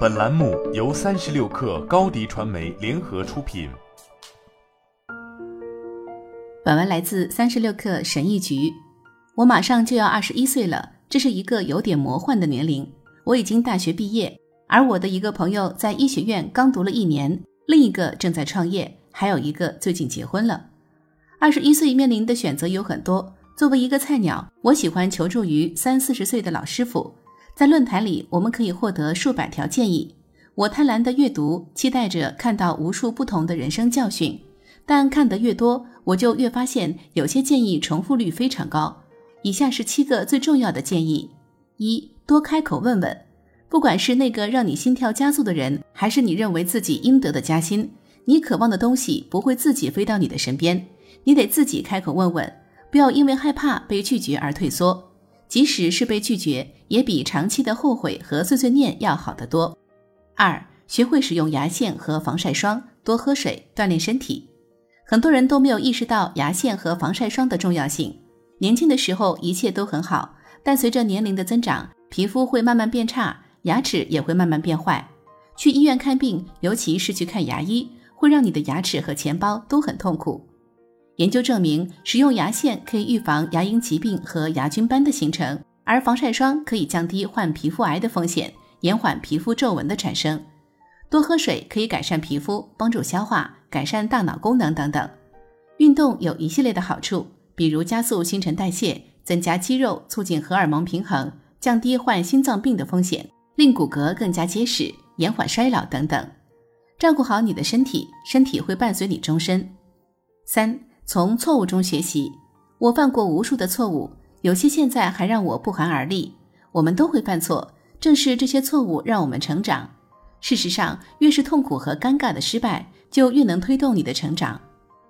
本栏目由三十六氪高低传媒联合出品。本文来自三十六氪神医局。我马上就要二十一岁了，这是一个有点魔幻的年龄。我已经大学毕业，而我的一个朋友在医学院刚读了一年，另一个正在创业，还有一个最近结婚了。二十一岁面临的选择有很多。作为一个菜鸟，我喜欢求助于三四十岁的老师傅。在论坛里，我们可以获得数百条建议。我贪婪的阅读，期待着看到无数不同的人生教训。但看得越多，我就越发现有些建议重复率非常高。以下是七个最重要的建议：一、多开口问问。不管是那个让你心跳加速的人，还是你认为自己应得的加薪，你渴望的东西不会自己飞到你的身边，你得自己开口问问。不要因为害怕被拒绝而退缩，即使是被拒绝，也比长期的后悔和碎碎念要好得多。二，学会使用牙线和防晒霜，多喝水，锻炼身体。很多人都没有意识到牙线和防晒霜的重要性。年轻的时候一切都很好，但随着年龄的增长，皮肤会慢慢变差，牙齿也会慢慢变坏。去医院看病，尤其是去看牙医，会让你的牙齿和钱包都很痛苦。研究证明，使用牙线可以预防牙龈疾病和牙菌斑的形成，而防晒霜可以降低患皮肤癌的风险，延缓皮肤皱纹的产生。多喝水可以改善皮肤，帮助消化，改善大脑功能等等。运动有一系列的好处，比如加速新陈代谢，增加肌肉，促进荷尔蒙平衡，降低患心脏病的风险，令骨骼更加结实，延缓衰老等等。照顾好你的身体，身体会伴随你终身。三。从错误中学习，我犯过无数的错误，有些现在还让我不寒而栗。我们都会犯错，正是这些错误让我们成长。事实上，越是痛苦和尴尬的失败，就越能推动你的成长。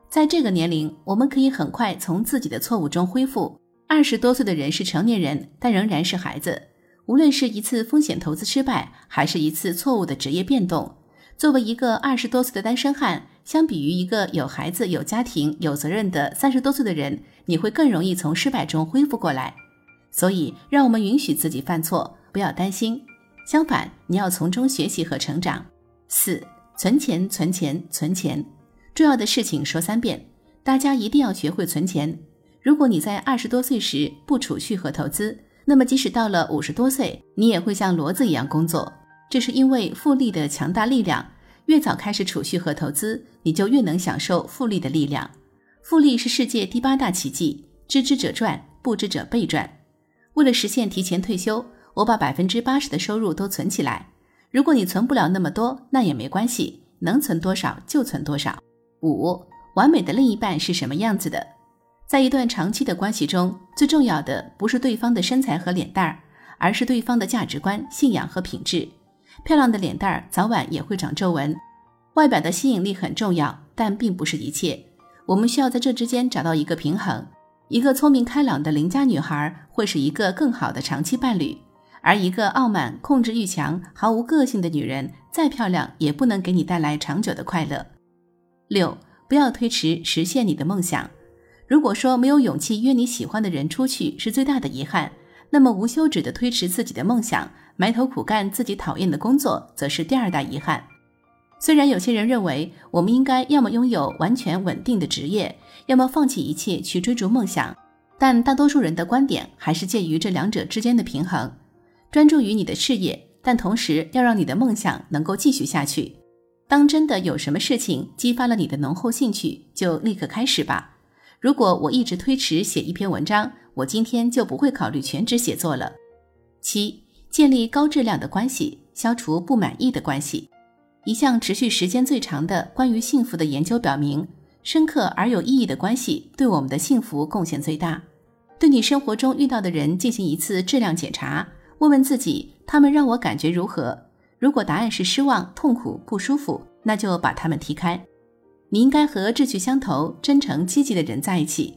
在这个年龄，我们可以很快从自己的错误中恢复。二十多岁的人是成年人，但仍然是孩子。无论是一次风险投资失败，还是一次错误的职业变动。作为一个二十多岁的单身汉，相比于一个有孩子、有家庭、有责任的三十多岁的人，你会更容易从失败中恢复过来。所以，让我们允许自己犯错，不要担心。相反，你要从中学习和成长。四、存钱，存钱，存钱。重要的事情说三遍，大家一定要学会存钱。如果你在二十多岁时不储蓄和投资，那么即使到了五十多岁，你也会像骡子一样工作。这是因为复利的强大力量，越早开始储蓄和投资，你就越能享受复利的力量。复利是世界第八大奇迹，知之者赚，不知者被赚。为了实现提前退休，我把百分之八十的收入都存起来。如果你存不了那么多，那也没关系，能存多少就存多少。五，完美的另一半是什么样子的？在一段长期的关系中，最重要的不是对方的身材和脸蛋儿，而是对方的价值观、信仰和品质。漂亮的脸蛋儿早晚也会长皱纹，外表的吸引力很重要，但并不是一切。我们需要在这之间找到一个平衡。一个聪明开朗的邻家女孩会是一个更好的长期伴侣，而一个傲慢、控制欲强、毫无个性的女人，再漂亮也不能给你带来长久的快乐。六，不要推迟实现你的梦想。如果说没有勇气约你喜欢的人出去是最大的遗憾，那么无休止的推迟自己的梦想。埋头苦干自己讨厌的工作，则是第二大遗憾。虽然有些人认为我们应该要么拥有完全稳定的职业，要么放弃一切去追逐梦想，但大多数人的观点还是介于这两者之间的平衡。专注于你的事业，但同时要让你的梦想能够继续下去。当真的有什么事情激发了你的浓厚兴趣，就立刻开始吧。如果我一直推迟写一篇文章，我今天就不会考虑全职写作了。七。建立高质量的关系，消除不满意的关系。一项持续时间最长的关于幸福的研究表明，深刻而有意义的关系对我们的幸福贡献最大。对你生活中遇到的人进行一次质量检查，问问自己，他们让我感觉如何？如果答案是失望、痛苦、不舒服，那就把他们踢开。你应该和志趣相投、真诚积极的人在一起，